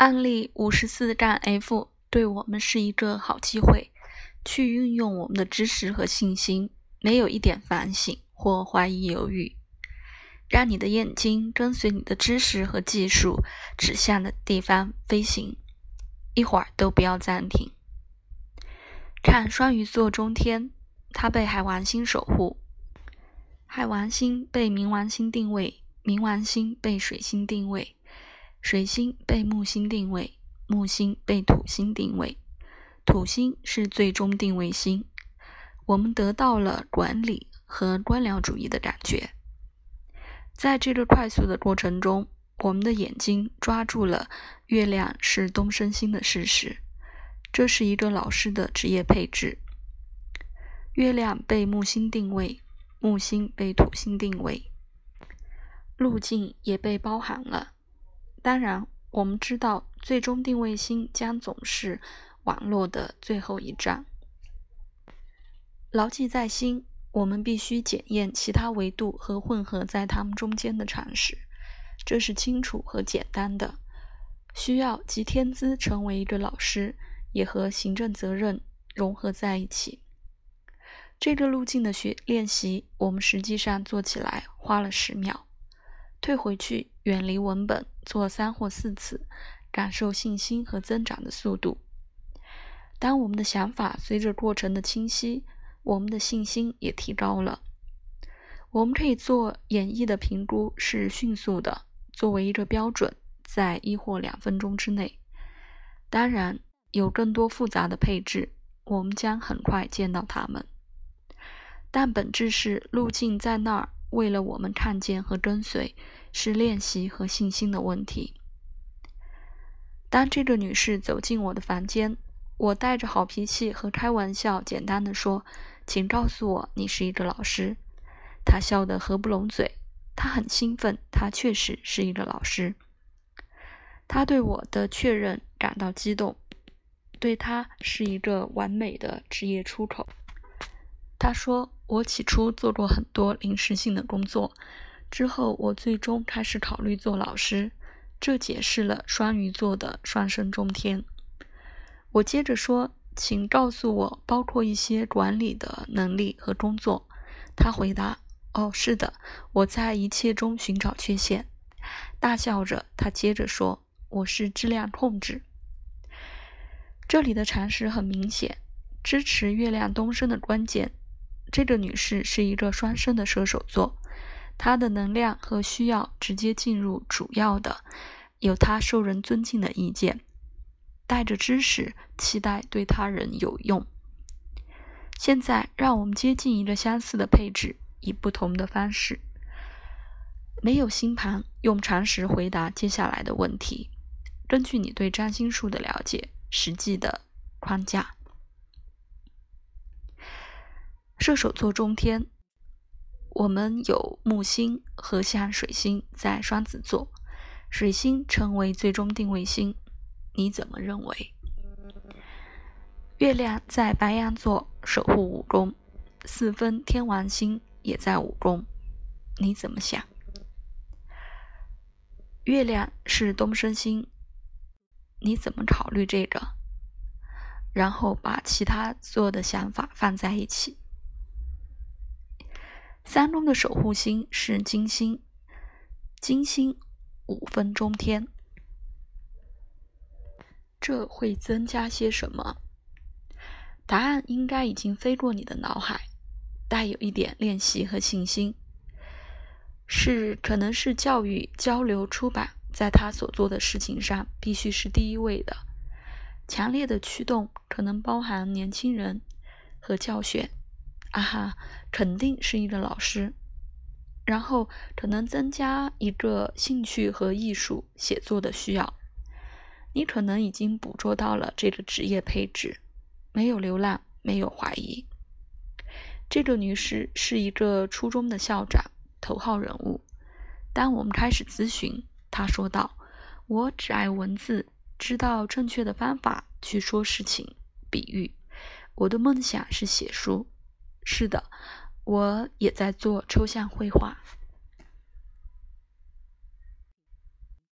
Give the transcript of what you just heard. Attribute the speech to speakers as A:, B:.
A: 案例五十四站 F 对我们是一个好机会，去运用我们的知识和信心，没有一点反省或怀疑犹豫，让你的眼睛跟随你的知识和技术指向的地方飞行，一会儿都不要暂停。看双鱼座中天，它被海王星守护，海王星被冥王星定位，冥王星被水星定位。水星被木星定位，木星被土星定位，土星是最终定位星。我们得到了管理和官僚主义的感觉。在这个快速的过程中，我们的眼睛抓住了月亮是东升星的事实。这是一个老师的职业配置。月亮被木星定位，木星被土星定位，路径也被包含了。当然，我们知道，最终定位星将总是网络的最后一站。牢记在心，我们必须检验其他维度和混合在它们中间的常识，这是清楚和简单的。需要集天资成为一个老师，也和行政责任融合在一起。这个路径的学练习，我们实际上做起来花了十秒。退回去，远离文本，做三或四次，感受信心和增长的速度。当我们的想法随着过程的清晰，我们的信心也提高了。我们可以做演绎的评估，是迅速的，作为一个标准，在一或两分钟之内。当然，有更多复杂的配置，我们将很快见到它们。但本质是路径在那儿。为了我们看见和跟随，是练习和信心的问题。当这个女士走进我的房间，我带着好脾气和开玩笑，简单的说：“请告诉我，你是一个老师。”她笑得合不拢嘴。她很兴奋，她确实是一个老师。她对我的确认感到激动，对她是一个完美的职业出口。她说。我起初做过很多临时性的工作，之后我最终开始考虑做老师，这解释了双鱼座的双生中天。我接着说：“请告诉我，包括一些管理的能力和工作。”他回答：“哦，是的，我在一切中寻找缺陷。”大笑着，他接着说：“我是质量控制。”这里的常识很明显，支持月亮东升的关键。这个女士是一个双生的射手座，他的能量和需要直接进入主要的，有他受人尊敬的意见，带着知识，期待对他人有用。现在，让我们接近一个相似的配置，以不同的方式。没有星盘，用常识回答接下来的问题。根据你对占星术的了解，实际的框架。射手座中天，我们有木星和像水星在双子座，水星成为最终定位星。你怎么认为？月亮在白羊座守护五宫，四分天王星也在五宫。你怎么想？月亮是东升星，你怎么考虑这个？然后把其他所有的想法放在一起。三宫的守护星是金星，金星五分中天，这会增加些什么？答案应该已经飞过你的脑海，带有一点练习和信心，是可能是教育、交流、出版，在他所做的事情上必须是第一位的。强烈的驱动可能包含年轻人和教学。啊哈，肯定是一个老师，然后可能增加一个兴趣和艺术写作的需要。你可能已经捕捉到了这个职业配置，没有流浪，没有怀疑。这个女士是一个初中的校长，头号人物。当我们开始咨询，她说道：“我只爱文字，知道正确的方法去说事情，比喻。我的梦想是写书。”是的，我也在做抽象绘画。